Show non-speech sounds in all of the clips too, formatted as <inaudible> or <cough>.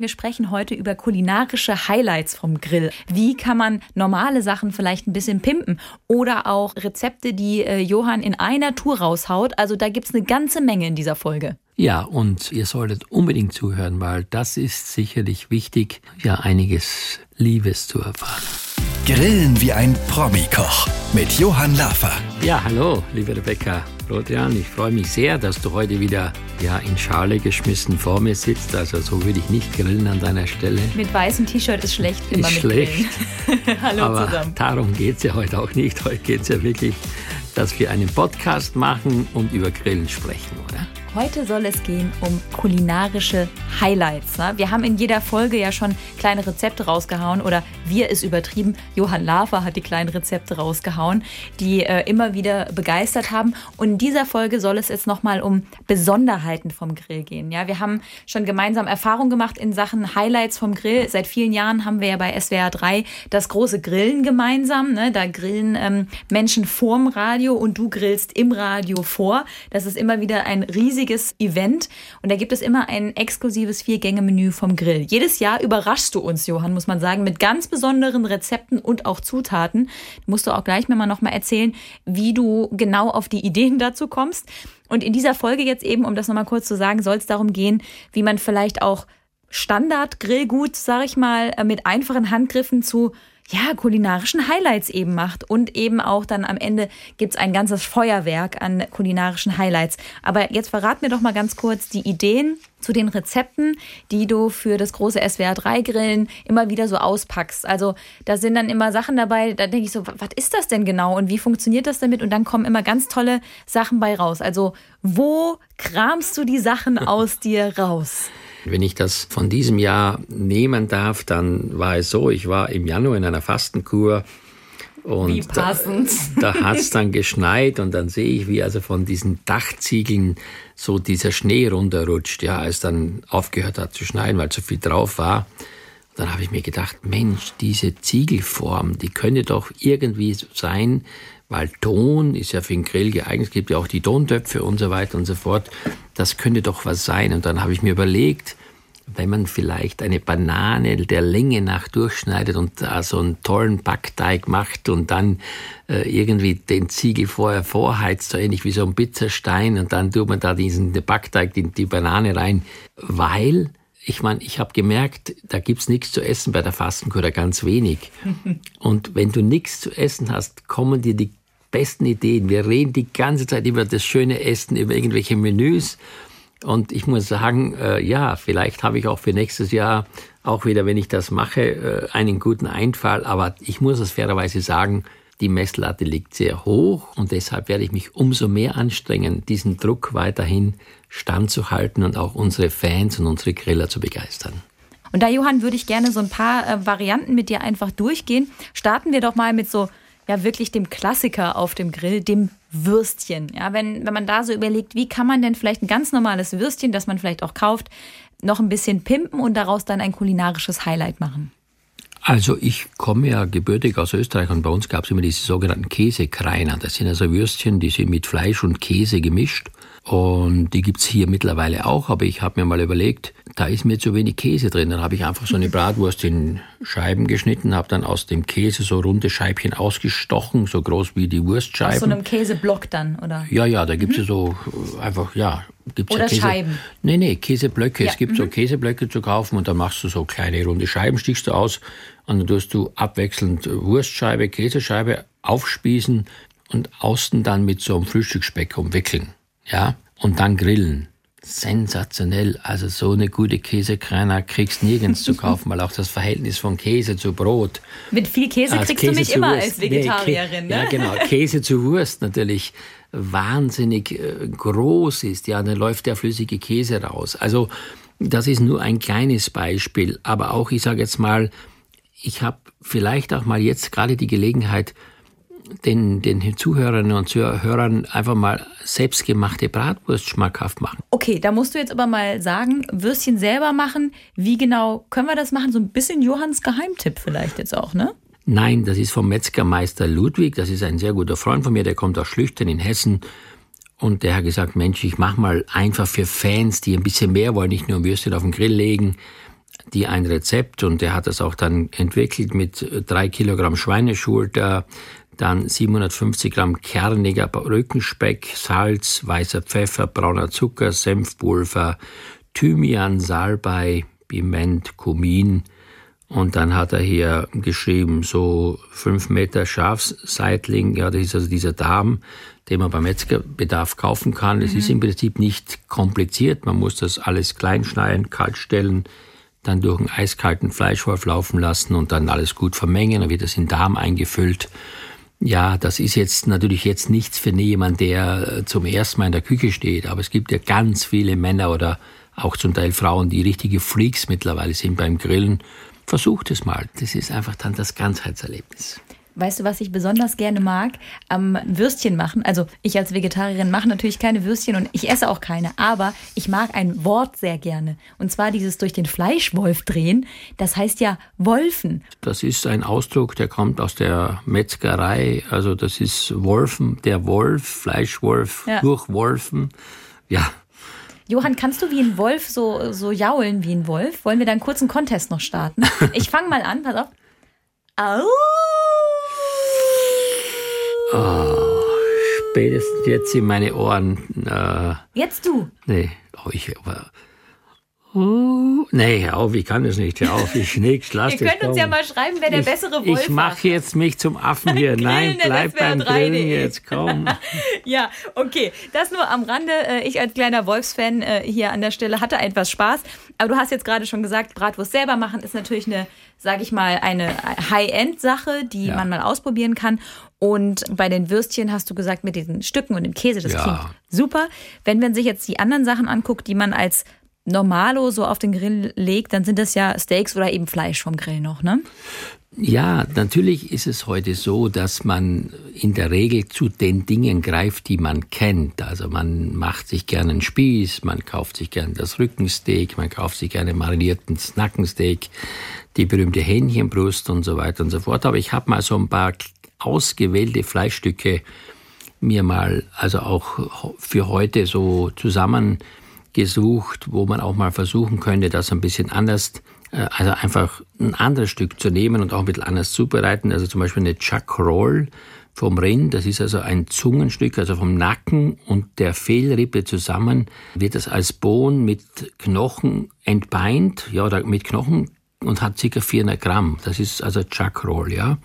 Wir sprechen heute über kulinarische Highlights vom Grill. Wie kann man normale Sachen vielleicht ein bisschen pimpen oder auch Rezepte, die äh, Johann in einer Tour raushaut. Also da gibt es eine ganze Menge in dieser Folge. Ja, und ihr solltet unbedingt zuhören, weil das ist sicherlich wichtig, ja einiges Liebes zu erfahren. Grillen wie ein Promi-Koch mit Johann Lafer. Ja, hallo, liebe Rebecca. Rodrian, ich freue mich sehr, dass du heute wieder ja, in Schale geschmissen vor mir sitzt. Also so würde ich nicht grillen an deiner Stelle. Mit weißem T-Shirt ist schlecht immer ist mit schlecht. <laughs> Hallo Aber zusammen. darum geht es ja heute auch nicht. Heute geht es ja wirklich, dass wir einen Podcast machen und über Grillen sprechen, oder? Heute soll es gehen um kulinarische Highlights. Ne? Wir haben in jeder Folge ja schon kleine Rezepte rausgehauen oder wir ist übertrieben. Johann Lafer hat die kleinen Rezepte rausgehauen, die äh, immer wieder begeistert haben. Und in dieser Folge soll es jetzt nochmal um Besonderheiten vom Grill gehen. Ja, wir haben schon gemeinsam Erfahrung gemacht in Sachen Highlights vom Grill. Seit vielen Jahren haben wir ja bei SWR 3 das große Grillen gemeinsam. Ne? Da grillen ähm, Menschen vorm Radio und du grillst im Radio vor. Das ist immer wieder ein riesiges Event und da gibt es immer ein exklusives Vier-Gänge-Menü vom Grill. Jedes Jahr überraschst du uns, Johann, muss man sagen, mit ganz besonderen Rezepten und auch Zutaten. Musst du auch gleich mir mal nochmal erzählen, wie du genau auf die Ideen <laughs> dazu kommst. Und in dieser Folge jetzt eben, um das nochmal kurz zu sagen, soll es darum gehen, wie man vielleicht auch Standard-Grillgut, sag ich mal, mit einfachen Handgriffen zu ja, kulinarischen Highlights eben macht. Und eben auch dann am Ende gibt's ein ganzes Feuerwerk an kulinarischen Highlights. Aber jetzt verrat mir doch mal ganz kurz die Ideen zu den Rezepten, die du für das große SWR3-Grillen immer wieder so auspackst. Also da sind dann immer Sachen dabei, da denke ich so, was ist das denn genau und wie funktioniert das damit? Und dann kommen immer ganz tolle Sachen bei raus. Also wo kramst du die Sachen aus dir raus? Wenn ich das von diesem Jahr nehmen darf, dann war es so, ich war im Januar in einer Fastenkur und Wie passend. da, da hat es dann <laughs> geschneit und dann sehe ich, wie also von diesen Dachziegeln so dieser Schnee runterrutscht, ja, als dann aufgehört hat zu schneien, weil zu viel drauf war. Dann habe ich mir gedacht, Mensch, diese Ziegelform, die könnte doch irgendwie sein, weil Ton ist ja für den Grill geeignet, es gibt ja auch die Tontöpfe und so weiter und so fort. Das könnte doch was sein. Und dann habe ich mir überlegt, wenn man vielleicht eine Banane der Länge nach durchschneidet und da so einen tollen Backteig macht und dann äh, irgendwie den Ziegel vorher vorheizt, so ähnlich wie so ein Pizzastein und dann tut man da diesen Backteig, die, die Banane rein, weil ich meine, ich habe gemerkt, da gibt's nichts zu essen bei der Fastenkur, da ganz wenig. <laughs> Und wenn du nichts zu essen hast, kommen dir die besten Ideen. Wir reden die ganze Zeit über das schöne Essen, über irgendwelche Menüs. Und ich muss sagen, äh, ja, vielleicht habe ich auch für nächstes Jahr auch wieder, wenn ich das mache, äh, einen guten Einfall. Aber ich muss es fairerweise sagen, die Messlatte liegt sehr hoch und deshalb werde ich mich umso mehr anstrengen, diesen Druck weiterhin standzuhalten und auch unsere Fans und unsere Griller zu begeistern. Und da, Johann, würde ich gerne so ein paar äh, Varianten mit dir einfach durchgehen. Starten wir doch mal mit so, ja, wirklich dem Klassiker auf dem Grill, dem Würstchen. Ja, wenn, wenn man da so überlegt, wie kann man denn vielleicht ein ganz normales Würstchen, das man vielleicht auch kauft, noch ein bisschen pimpen und daraus dann ein kulinarisches Highlight machen? Also ich komme ja gebürtig aus Österreich und bei uns gab es immer diese sogenannten Käsekreiner. Das sind also Würstchen, die sind mit Fleisch und Käse gemischt. Und die gibt's hier mittlerweile auch, aber ich habe mir mal überlegt, da ist mir zu wenig Käse drin. Dann habe ich einfach so eine Bratwurst in Scheiben geschnitten, habe dann aus dem Käse so runde Scheibchen ausgestochen, so groß wie die Wurstscheiben. Aus so einem Käseblock dann, oder? Ja, ja, da gibt's ja so äh, einfach, ja. Gibt's Oder ja Käse, Scheiben. Nee, nee, Käseblöcke. Ja, Es gibt so Käseblöcke zu kaufen und dann machst du so kleine runde Scheiben, stichst du aus und dann tust du abwechselnd Wurstscheibe, Käsescheibe aufspießen und außen dann mit so einem Frühstücksspeck umwickeln. Ja, und dann grillen. Sensationell. Also so eine gute Käsekreiner kriegst nirgends zu <laughs> kaufen, weil auch das Verhältnis von Käse zu Brot. Mit viel Käse kriegst du mich immer Wurst. als Vegetarierin, nee, ne? Ja, genau. Käse zu Wurst natürlich wahnsinnig äh, groß ist. Ja, dann läuft der flüssige Käse raus. Also das ist nur ein kleines Beispiel. Aber auch, ich sage jetzt mal, ich habe vielleicht auch mal jetzt gerade die Gelegenheit, den, den Zuhörerinnen und Zuhörern einfach mal selbstgemachte Bratwurst schmackhaft machen. Okay, da musst du jetzt aber mal sagen, Würstchen selber machen. Wie genau können wir das machen? So ein bisschen Johanns Geheimtipp vielleicht jetzt auch, ne? Nein, das ist vom Metzgermeister Ludwig. Das ist ein sehr guter Freund von mir, der kommt aus Schlüchtern in Hessen. Und der hat gesagt, Mensch, ich mach mal einfach für Fans, die ein bisschen mehr wollen, nicht nur Würstchen auf den Grill legen. die ein Rezept und der hat das auch dann entwickelt mit drei Kilogramm Schweineschulter, dann 750 Gramm kerniger Rückenspeck, Salz, weißer Pfeffer, brauner Zucker, Senfpulver, Thymian, Salbei, Piment, Kumin. Und dann hat er hier geschrieben, so fünf Meter Schafsseitling, ja, das ist also dieser Darm, den man beim Metzgerbedarf kaufen kann. Es mhm. ist im Prinzip nicht kompliziert. Man muss das alles klein schneiden, kalt stellen, dann durch einen eiskalten Fleischwolf laufen lassen und dann alles gut vermengen. Dann wird das in den Darm eingefüllt. Ja, das ist jetzt natürlich jetzt nichts für jemand, der zum ersten Mal in der Küche steht. Aber es gibt ja ganz viele Männer oder auch zum Teil Frauen, die richtige Freaks mittlerweile sind beim Grillen. Versucht es mal. Das ist einfach dann das Ganzheitserlebnis. Weißt du, was ich besonders gerne mag? Am Würstchen machen. Also ich als Vegetarierin mache natürlich keine Würstchen und ich esse auch keine, aber ich mag ein Wort sehr gerne. Und zwar dieses durch den Fleischwolf drehen. Das heißt ja Wolfen. Das ist ein Ausdruck, der kommt aus der Metzgerei. Also das ist Wolfen, der Wolf, Fleischwolf, ja. durchwolfen. Ja, Johann, kannst du wie ein Wolf so, so jaulen wie ein Wolf? Wollen wir da einen kurzen Contest noch starten? <laughs> Ich fange mal an, pass auf. Au! Oh, spätestens jetzt in meine Ohren. Äh, jetzt du? Nee, oh, ich, aber Uh, nee, hör auf, ich kann das nicht. Hör auf, ich nix, lass <laughs> Ihr könnt uns ja mal schreiben, wer der ich, bessere Wolf Ich mache jetzt mich zum Affen hier. <laughs> Nein, bleib beim Grillen jetzt, komm. <laughs> ja, okay, das nur am Rande. Äh, ich als kleiner Wolfsfan äh, hier an der Stelle hatte etwas Spaß. Aber du hast jetzt gerade schon gesagt, Bratwurst selber machen ist natürlich eine, sage ich mal, eine High-End-Sache, die ja. man mal ausprobieren kann. Und bei den Würstchen hast du gesagt, mit diesen Stücken und dem Käse, das ja. klingt super. Wenn man sich jetzt die anderen Sachen anguckt, die man als Normalo so auf den Grill legt, dann sind das ja Steaks oder eben Fleisch vom Grill noch, ne? Ja, natürlich ist es heute so, dass man in der Regel zu den Dingen greift, die man kennt. Also man macht sich gerne einen Spieß, man kauft sich gerne das Rückensteak, man kauft sich gerne marinierten Nackensteak, die berühmte Hähnchenbrust und so weiter und so fort. Aber ich habe mal so ein paar ausgewählte Fleischstücke mir mal, also auch für heute so zusammen gesucht, wo man auch mal versuchen könnte, das ein bisschen anders, äh, also einfach ein anderes Stück zu nehmen und auch ein bisschen anders zubereiten. Also zum Beispiel eine Chuck Roll vom Rind, das ist also ein Zungenstück, also vom Nacken und der Fehlrippe zusammen, wird das als Bohnen mit Knochen entbeint, ja, oder mit Knochen und hat ca. 400 Gramm. Das ist also Chuck Roll, ja.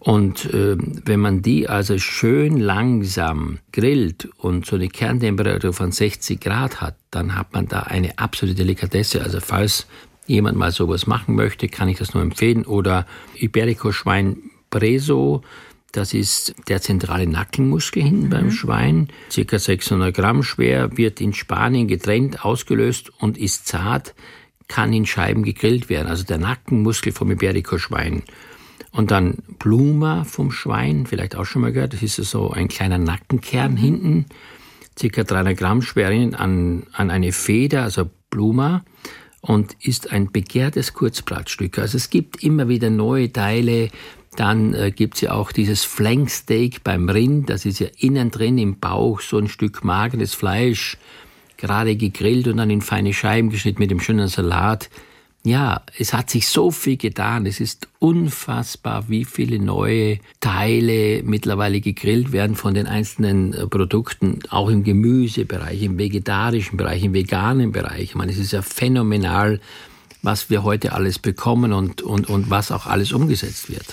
Und äh, wenn man die also schön langsam grillt und so eine Kerntemperatur von 60 Grad hat, dann hat man da eine absolute Delikatesse. Also falls jemand mal sowas machen möchte, kann ich das nur empfehlen. Oder Iberico-Schwein Preso, das ist der zentrale Nackenmuskel hinten mhm. beim Schwein, circa 600 Gramm schwer, wird in Spanien getrennt, ausgelöst und ist zart, kann in Scheiben gegrillt werden. Also der Nackenmuskel vom Iberico-Schwein. Und dann Bluma vom Schwein, vielleicht auch schon mal gehört. Das ist so ein kleiner Nackenkern mhm. hinten, circa 300 Gramm schwer an, an eine Feder, also Bluma, und ist ein begehrtes Kurzblattstück. Also es gibt immer wieder neue Teile. Dann äh, gibt es ja auch dieses Flanksteak beim Rind. Das ist ja innen drin im Bauch so ein Stück mageres Fleisch, gerade gegrillt und dann in feine Scheiben geschnitten mit dem schönen Salat ja, es hat sich so viel getan. Es ist unfassbar, wie viele neue Teile mittlerweile gegrillt werden von den einzelnen äh, Produkten, auch im Gemüsebereich, im vegetarischen Bereich, im veganen Bereich. Ich meine, es ist ja phänomenal, was wir heute alles bekommen und, und, und was auch alles umgesetzt wird.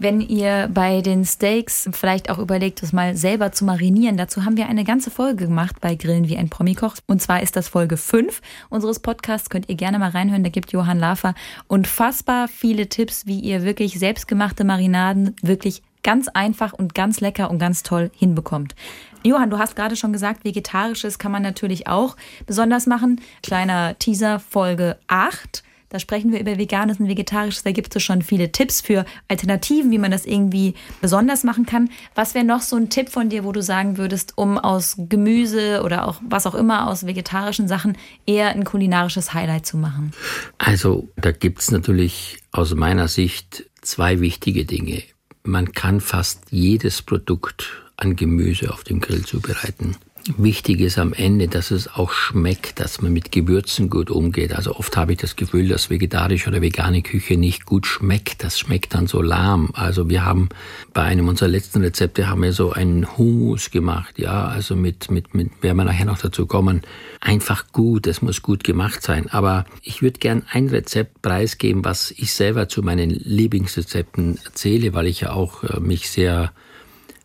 Wenn ihr bei den Steaks vielleicht auch überlegt, das mal selber zu marinieren, dazu haben wir eine ganze Folge gemacht bei Grillen wie ein Promikoch. Und zwar ist das Folge 5 unseres Podcasts. Könnt ihr gerne mal reinhören. Da gibt Johann Lafer unfassbar viele Tipps, wie ihr wirklich selbstgemachte Marinaden wirklich ganz einfach und ganz lecker und ganz toll hinbekommt. Johann, du hast gerade schon gesagt, vegetarisches kann man natürlich auch besonders machen. Kleiner Teaser Folge 8 da sprechen wir über Veganes und Vegetarisches. Da gibt es schon viele Tipps für Alternativen, wie man das irgendwie besonders machen kann. Was wäre noch so ein Tipp von dir, wo du sagen würdest, um aus Gemüse oder auch was auch immer aus vegetarischen Sachen eher ein kulinarisches Highlight zu machen? Also da gibt es natürlich aus meiner Sicht zwei wichtige Dinge. Man kann fast jedes Produkt an Gemüse auf dem Grill zubereiten. Wichtig ist am Ende, dass es auch schmeckt, dass man mit Gewürzen gut umgeht. Also oft habe ich das Gefühl, dass vegetarische oder vegane Küche nicht gut schmeckt. Das schmeckt dann so lahm. Also wir haben bei einem unserer letzten Rezepte haben wir so einen Hummus gemacht. Ja, also mit, mit, mit, werden wir nachher noch dazu kommen. Einfach gut. Es muss gut gemacht sein. Aber ich würde gern ein Rezept preisgeben, was ich selber zu meinen Lieblingsrezepten erzähle, weil ich ja auch äh, mich sehr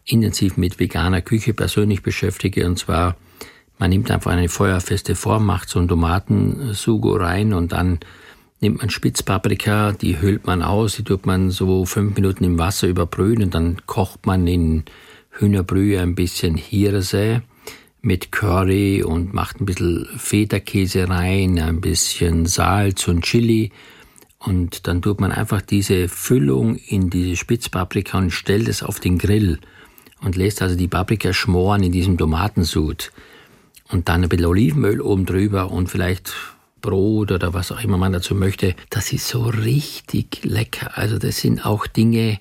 intensiv mit veganer Küche persönlich beschäftige. Und zwar, man nimmt einfach eine feuerfeste Form, macht so einen Tomatensugo rein und dann nimmt man Spitzpaprika, die hüllt man aus, die tut man so fünf Minuten im Wasser überbrühen und dann kocht man in Hühnerbrühe ein bisschen Hirse mit Curry und macht ein bisschen Federkäse rein, ein bisschen Salz und Chili und dann tut man einfach diese Füllung in diese Spitzpaprika und stellt es auf den Grill und lässt also die Paprika schmoren in diesem Tomatensud. Und dann ein bisschen Olivenöl oben drüber und vielleicht Brot oder was auch immer man dazu möchte. Das ist so richtig lecker. Also das sind auch Dinge,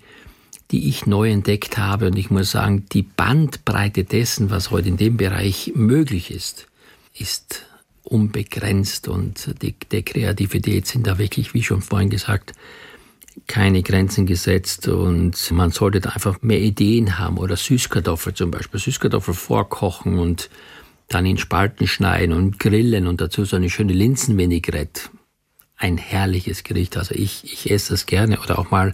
die ich neu entdeckt habe. Und ich muss sagen, die Bandbreite dessen, was heute in dem Bereich möglich ist, ist unbegrenzt. Und die, der Kreativität sind da wirklich, wie schon vorhin gesagt, keine Grenzen gesetzt und man sollte da einfach mehr Ideen haben oder Süßkartoffel zum Beispiel. Süßkartoffel vorkochen und dann in Spalten schneiden und grillen und dazu so eine schöne Linsenvinaigrette. Ein herrliches Gericht. Also ich, ich esse das gerne oder auch mal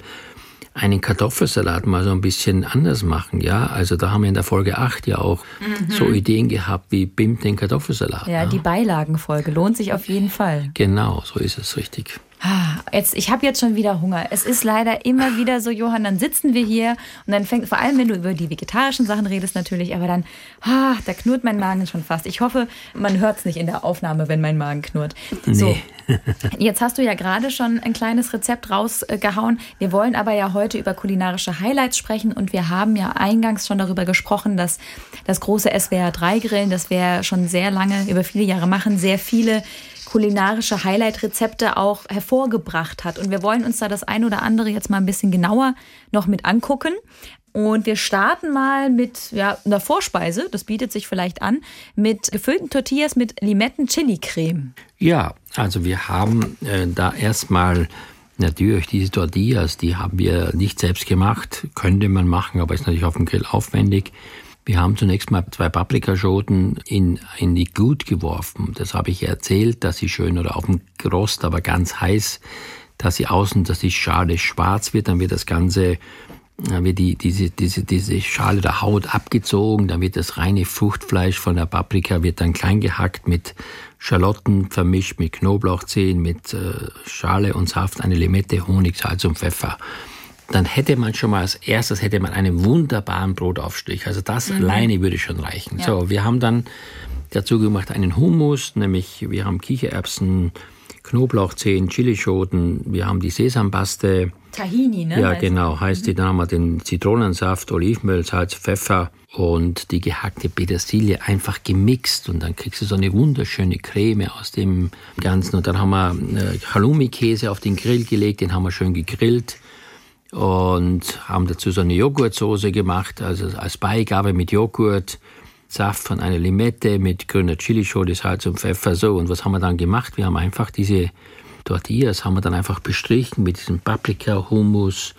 einen Kartoffelsalat mal so ein bisschen anders machen, ja. Also da haben wir in der Folge 8 ja auch mhm. so Ideen gehabt wie BIM den Kartoffelsalat. Ja, ja, die Beilagenfolge lohnt sich auf jeden Fall. Genau, so ist es richtig. Ah, jetzt, ich habe jetzt schon wieder Hunger. Es ist leider immer wieder so, Johann, dann sitzen wir hier und dann fängt, vor allem wenn du über die vegetarischen Sachen redest natürlich, aber dann, ah, da knurrt mein Magen schon fast. Ich hoffe, man hört es nicht in der Aufnahme, wenn mein Magen knurrt. So, nee. <laughs> jetzt hast du ja gerade schon ein kleines Rezept rausgehauen. Wir wollen aber ja heute über kulinarische Highlights sprechen und wir haben ja eingangs schon darüber gesprochen, dass das große SWR 3 Grillen, das wir schon sehr lange, über viele Jahre machen, sehr viele kulinarische Highlight-Rezepte auch hervorgebracht hat. Und wir wollen uns da das ein oder andere jetzt mal ein bisschen genauer noch mit angucken. Und wir starten mal mit ja, einer Vorspeise, das bietet sich vielleicht an, mit gefüllten Tortillas mit Limetten-Chili-Creme. Ja, also wir haben äh, da erstmal natürlich diese Tortillas, die haben wir nicht selbst gemacht, könnte man machen, aber ist natürlich auf dem Grill aufwendig. Wir haben zunächst mal zwei Paprikaschoten in, in die Glut geworfen. Das habe ich erzählt, dass sie schön oder auf dem Rost, aber ganz heiß, dass sie außen, dass die Schale schwarz wird, dann wird das Ganze, dann wird die, diese, diese, diese Schale der Haut abgezogen, dann wird das reine Fruchtfleisch von der Paprika wird dann klein gehackt mit Schalotten vermischt mit Knoblauchzehen, mit äh, Schale und Saft, eine Limette, Honig, Salz und Pfeffer dann hätte man schon mal als erstes hätte man einen wunderbaren Brotaufstrich. Also das mhm. alleine würde schon reichen. Ja. So, wir haben dann dazu gemacht einen Hummus, nämlich wir haben Kichererbsen, Knoblauchzehen, Chilischoten, wir haben die Sesampaste. Tahini, ne? Ja, genau, heißt die. Dann haben wir den Zitronensaft, Olivenöl, Salz, Pfeffer und die gehackte Petersilie einfach gemixt und dann kriegst du so eine wunderschöne Creme aus dem Ganzen. Und dann haben wir äh, Halloumi-Käse auf den Grill gelegt, den haben wir schön gegrillt und haben dazu so eine Joghurtsoße gemacht, also als Beigabe mit Joghurt, Saft von einer Limette mit grüner Chilischote, Salz und Pfeffer so. Und was haben wir dann gemacht? Wir haben einfach diese Tortillas haben wir dann einfach bestrichen mit diesem Paprika, Hummus.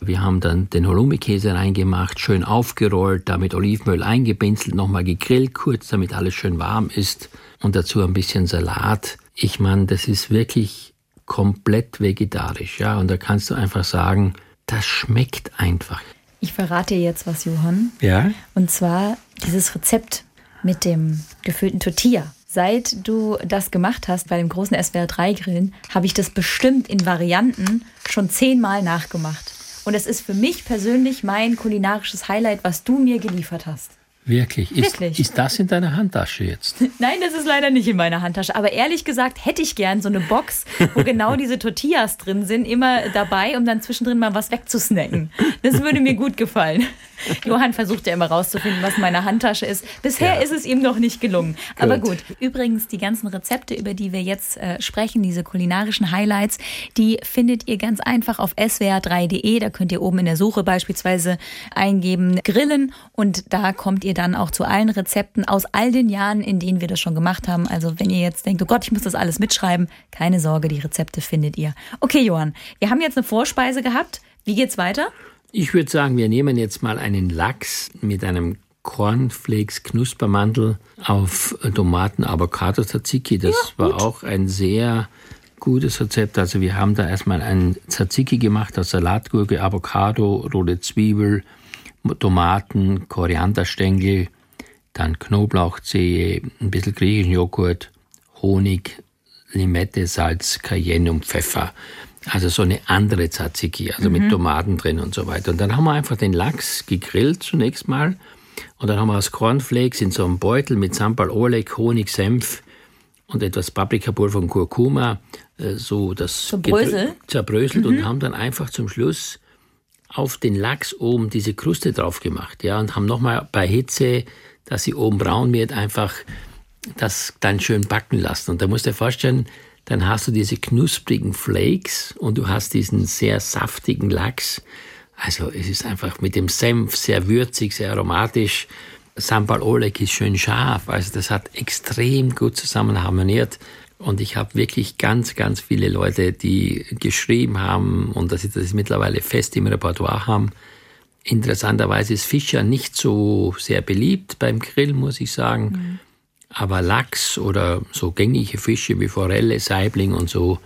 Wir haben dann den Halloumi-Käse reingemacht, schön aufgerollt, damit Olivenöl eingepinselt, nochmal gegrillt kurz, damit alles schön warm ist und dazu ein bisschen Salat. Ich meine, das ist wirklich komplett vegetarisch, ja. Und da kannst du einfach sagen, das schmeckt einfach. Ich verrate dir jetzt was, Johann. Ja. Und zwar dieses Rezept mit dem gefüllten Tortilla. Seit du das gemacht hast bei dem großen SWR3-Grillen, habe ich das bestimmt in Varianten schon zehnmal nachgemacht. Und es ist für mich persönlich mein kulinarisches Highlight, was du mir geliefert hast. Wirklich? Ist, Wirklich? ist das in deiner Handtasche jetzt? <laughs> Nein, das ist leider nicht in meiner Handtasche. Aber ehrlich gesagt hätte ich gern so eine Box, wo genau diese Tortillas drin sind, immer dabei, um dann zwischendrin mal was wegzusnacken. Das würde mir gut gefallen. Johann versucht ja immer rauszufinden, was meine Handtasche ist. Bisher ja. ist es ihm noch nicht gelungen. Gut. Aber gut. Übrigens, die ganzen Rezepte, über die wir jetzt äh, sprechen, diese kulinarischen Highlights, die findet ihr ganz einfach auf swr3.de. Da könnt ihr oben in der Suche beispielsweise eingeben Grillen und da kommt ihr dann dann auch zu allen Rezepten aus all den Jahren, in denen wir das schon gemacht haben. Also wenn ihr jetzt denkt, oh Gott, ich muss das alles mitschreiben, keine Sorge, die Rezepte findet ihr. Okay, Johann, wir haben jetzt eine Vorspeise gehabt. Wie geht's weiter? Ich würde sagen, wir nehmen jetzt mal einen Lachs mit einem Cornflakes Knuspermantel auf Tomaten Avocado Tzatziki. Das ja, war auch ein sehr gutes Rezept. Also wir haben da erstmal ein Tzatziki gemacht aus Salatgurke, Avocado, rote Zwiebel, Tomaten, Korianderstängel, dann Knoblauchzehe, ein bisschen griechischen Joghurt, Honig, Limette, Salz, Cayenne und Pfeffer. Also so eine andere Tzatziki, also mhm. mit Tomaten drin und so weiter. Und dann haben wir einfach den Lachs gegrillt zunächst mal. Und dann haben wir aus Cornflakes in so einem Beutel mit Sambal Oleg, Honig, Senf und etwas Paprikapulver und Kurkuma äh, so das Zerbröselt, zerbröselt mhm. und haben dann einfach zum Schluss auf den Lachs oben diese Kruste drauf gemacht, ja, und haben nochmal bei Hitze, dass sie oben braun wird, einfach das dann schön backen lassen. Und da musst du dir vorstellen, dann hast du diese knusprigen Flakes und du hast diesen sehr saftigen Lachs. Also es ist einfach mit dem Senf sehr würzig, sehr aromatisch. Sambal Oleg ist schön scharf, also das hat extrem gut zusammen harmoniert. Und ich habe wirklich ganz, ganz viele Leute, die geschrieben haben und dass sie das mittlerweile fest im Repertoire haben. Interessanterweise ist Fisch ja nicht so sehr beliebt beim Grill, muss ich sagen. Mhm. Aber Lachs oder so gängige Fische wie Forelle, Saibling und so,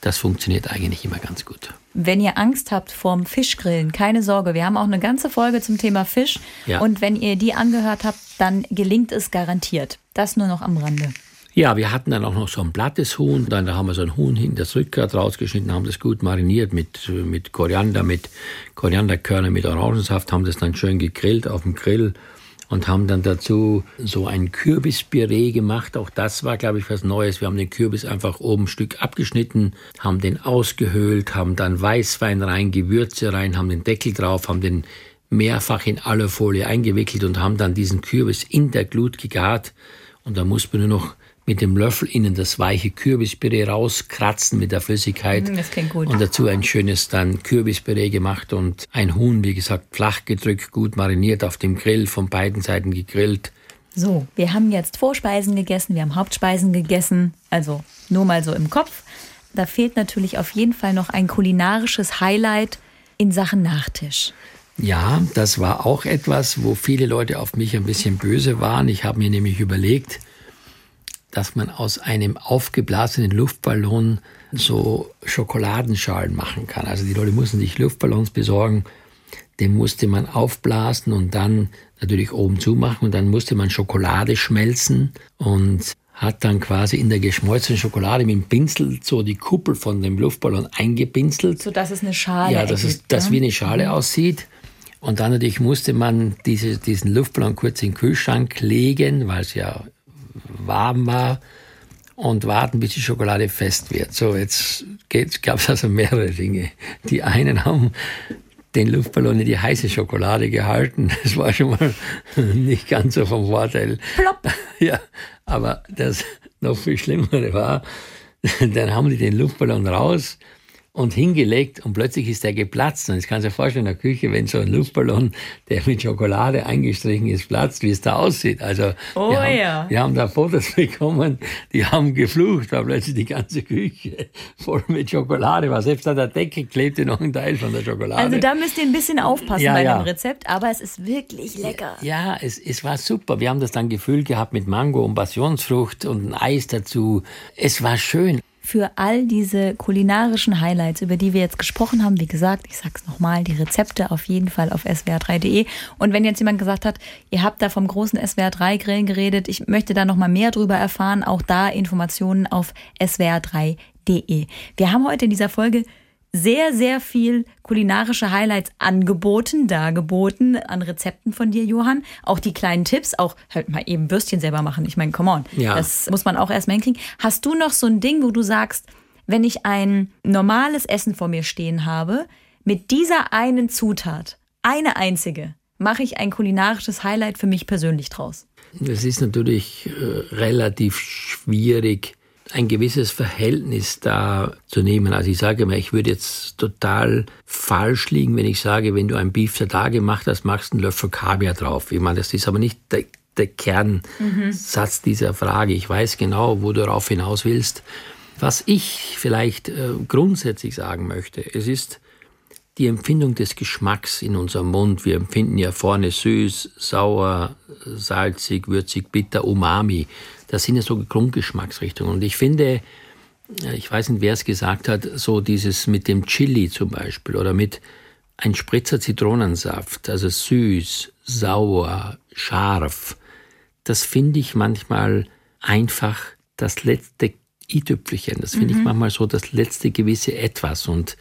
das funktioniert eigentlich immer ganz gut. Wenn ihr Angst habt vorm Fischgrillen, keine Sorge, wir haben auch eine ganze Folge zum Thema Fisch. Ja. Und wenn ihr die angehört habt, dann gelingt es garantiert. Das nur noch am Rande. Ja, wir hatten dann auch noch so ein plattes Huhn. Dann da haben wir so ein Huhn hinten das Rückgrat rausgeschnitten, haben das gut mariniert mit, mit Koriander, mit Korianderkörner, mit Orangensaft, haben das dann schön gegrillt auf dem Grill und haben dann dazu so ein Kürbispüree gemacht. Auch das war, glaube ich, was Neues. Wir haben den Kürbis einfach oben ein Stück abgeschnitten, haben den ausgehöhlt, haben dann Weißwein rein, Gewürze rein, haben den Deckel drauf, haben den mehrfach in Alufolie eingewickelt und haben dann diesen Kürbis in der Glut gegart. Und da muss man nur noch mit dem Löffel innen das weiche Kürbispüree rauskratzen mit der Flüssigkeit. Mm, das klingt gut. Und dazu ein schönes dann Kürbispüree gemacht und ein Huhn, wie gesagt, flach gedrückt, gut mariniert auf dem Grill, von beiden Seiten gegrillt. So, wir haben jetzt Vorspeisen gegessen, wir haben Hauptspeisen gegessen, also nur mal so im Kopf. Da fehlt natürlich auf jeden Fall noch ein kulinarisches Highlight in Sachen Nachtisch. Ja, das war auch etwas, wo viele Leute auf mich ein bisschen böse waren. Ich habe mir nämlich überlegt, dass man aus einem aufgeblasenen Luftballon so Schokoladenschalen machen kann. Also die Leute mussten sich Luftballons besorgen, den musste man aufblasen und dann natürlich oben zumachen und dann musste man Schokolade schmelzen und hat dann quasi in der geschmolzenen Schokolade mit dem Pinsel so die Kuppel von dem Luftballon eingepinselt. So dass es eine Schale Ja, dass es das wie eine Schale mhm. aussieht. Und dann natürlich musste man diese, diesen Luftballon kurz in den Kühlschrank legen, weil es ja warm war und warten, bis die Schokolade fest wird. So, jetzt gab es also mehrere Dinge. Die einen haben den Luftballon in die heiße Schokolade gehalten. Das war schon mal <laughs> nicht ganz so vom Vorteil. Plopp. <laughs> Ja, aber das noch viel Schlimmere war, <laughs> dann haben die den Luftballon raus und hingelegt und plötzlich ist der geplatzt. Und jetzt kannst du dir vorstellen, in der Küche, wenn so ein Luftballon, der mit Schokolade eingestrichen ist, platzt, wie es da aussieht. Also oh, wir, haben, ja. wir haben da Fotos <laughs> bekommen, die haben geflucht, weil plötzlich die ganze Küche voll mit Schokolade war. Selbst an der Decke klebte noch ein Teil von der Schokolade. Also da müsst ihr ein bisschen aufpassen ja, bei ja. dem Rezept, aber es ist wirklich lecker. Ja, es, es war super. Wir haben das dann gefüllt gehabt mit Mango und Passionsfrucht und ein Eis dazu. Es war schön für all diese kulinarischen Highlights, über die wir jetzt gesprochen haben. Wie gesagt, ich sag's nochmal, die Rezepte auf jeden Fall auf swr3.de. Und wenn jetzt jemand gesagt hat, ihr habt da vom großen SWR3-Grillen geredet, ich möchte da nochmal mehr drüber erfahren, auch da Informationen auf swr3.de. Wir haben heute in dieser Folge sehr, sehr viel kulinarische Highlights angeboten, dargeboten an Rezepten von dir, Johann. Auch die kleinen Tipps, auch halt mal eben Würstchen selber machen. Ich meine, come on. Ja. Das muss man auch erstmal hinkriegen. Hast du noch so ein Ding, wo du sagst, wenn ich ein normales Essen vor mir stehen habe, mit dieser einen Zutat, eine einzige, mache ich ein kulinarisches Highlight für mich persönlich draus? Das ist natürlich äh, relativ schwierig ein gewisses Verhältnis da zu nehmen. Also ich sage mal, ich würde jetzt total falsch liegen, wenn ich sage, wenn du ein Beef da gemacht hast, machst du einen Löffel Kaviar drauf. Ich meine, das ist aber nicht der, der Kernsatz mhm. dieser Frage. Ich weiß genau, wo du darauf hinaus willst. Was ich vielleicht äh, grundsätzlich sagen möchte, es ist die Empfindung des Geschmacks in unserem Mund. Wir empfinden ja vorne süß, sauer, salzig, würzig, bitter, umami. Das sind ja so Grundgeschmacksrichtungen. Und ich finde, ich weiß nicht, wer es gesagt hat, so dieses mit dem Chili zum Beispiel oder mit ein Spritzer Zitronensaft, also süß, sauer, scharf, das finde ich manchmal einfach das letzte i-Tüpfelchen. Das finde mhm. ich manchmal so das letzte gewisse Etwas. Und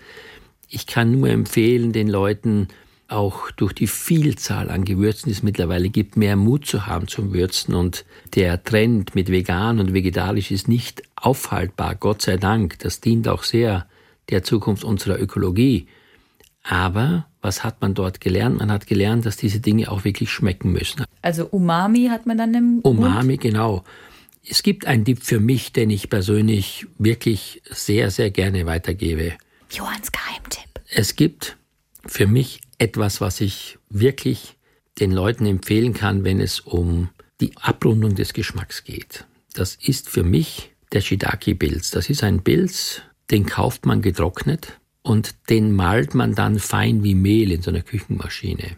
ich kann nur empfehlen, den Leuten, auch durch die Vielzahl an Gewürzen, die es mittlerweile gibt, mehr Mut zu haben zum Würzen. Und der Trend mit vegan und vegetarisch ist nicht aufhaltbar, Gott sei Dank. Das dient auch sehr der Zukunft unserer Ökologie. Aber was hat man dort gelernt? Man hat gelernt, dass diese Dinge auch wirklich schmecken müssen. Also Umami hat man dann im Umami, Mund? genau. Es gibt einen Tipp für mich, den ich persönlich wirklich sehr, sehr gerne weitergebe. Johanns Geheimtipp. Es gibt für mich etwas, was ich wirklich den Leuten empfehlen kann, wenn es um die Abrundung des Geschmacks geht. Das ist für mich der Shiitake-Pilz. Das ist ein Pilz, den kauft man getrocknet und den malt man dann fein wie Mehl in so einer Küchenmaschine.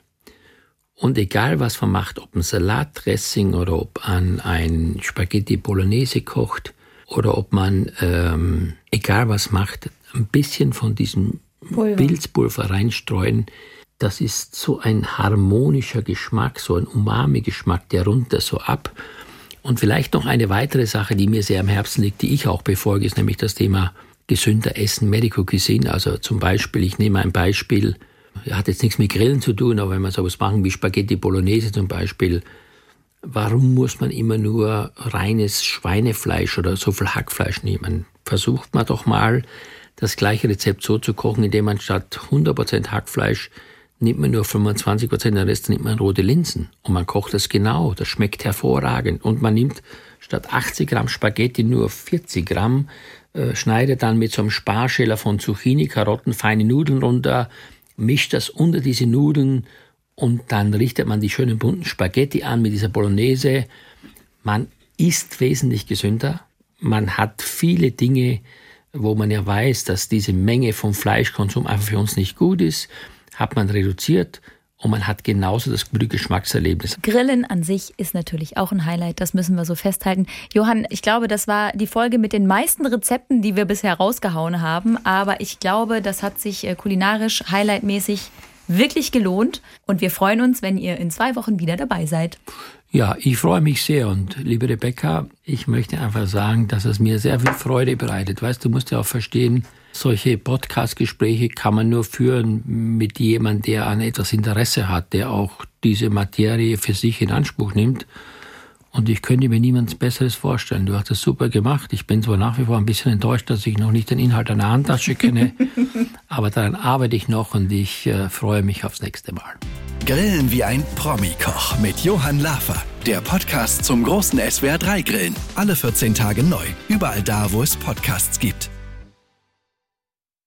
Und egal was man macht, ob ein Salatdressing oder ob man ein Spaghetti Bolognese kocht oder ob man, ähm, egal was macht, ein bisschen von diesem Pulver. Pilzpulver reinstreuen, das ist so ein harmonischer Geschmack, so ein Umami-Geschmack, der runter so ab. Und vielleicht noch eine weitere Sache, die mir sehr am Herzen liegt, die ich auch befolge, ist nämlich das Thema gesünder Essen, Medical Cuisine. Also zum Beispiel, ich nehme ein Beispiel, hat jetzt nichts mit Grillen zu tun, aber wenn man sowas machen wie Spaghetti Bolognese zum Beispiel, warum muss man immer nur reines Schweinefleisch oder so viel Hackfleisch nehmen? Versucht man doch mal, das gleiche Rezept so zu kochen, indem man statt 100% Hackfleisch nimmt man nur 25 Prozent, den Rest nimmt man rote Linsen. Und man kocht das genau, das schmeckt hervorragend. Und man nimmt statt 80 Gramm Spaghetti nur 40 Gramm, äh, schneidet dann mit so einem Sparschäler von Zucchini, Karotten, feine Nudeln runter, mischt das unter diese Nudeln und dann richtet man die schönen bunten Spaghetti an mit dieser Bolognese. Man isst wesentlich gesünder. Man hat viele Dinge, wo man ja weiß, dass diese Menge vom Fleischkonsum einfach für uns nicht gut ist hat man reduziert und man hat genauso das gute Geschmackserlebnis. Grillen an sich ist natürlich auch ein Highlight, das müssen wir so festhalten. Johann, ich glaube, das war die Folge mit den meisten Rezepten, die wir bisher rausgehauen haben, aber ich glaube, das hat sich äh, kulinarisch highlightmäßig wirklich gelohnt und wir freuen uns, wenn ihr in zwei Wochen wieder dabei seid. Ja, ich freue mich sehr und liebe Rebecca, ich möchte einfach sagen, dass es mir sehr viel Freude bereitet. Weißt du, musst ja auch verstehen, solche Podcast-Gespräche kann man nur führen mit jemandem, der an etwas Interesse hat, der auch diese Materie für sich in Anspruch nimmt. Und ich könnte mir niemand Besseres vorstellen. Du hast das super gemacht. Ich bin zwar nach wie vor ein bisschen enttäuscht, dass ich noch nicht den Inhalt einer Handtasche kenne, <laughs> aber daran arbeite ich noch und ich äh, freue mich aufs nächste Mal. Grillen wie ein Promi-Koch mit Johann Lafer. Der Podcast zum großen SWR3-Grillen. Alle 14 Tage neu. Überall da, wo es Podcasts gibt.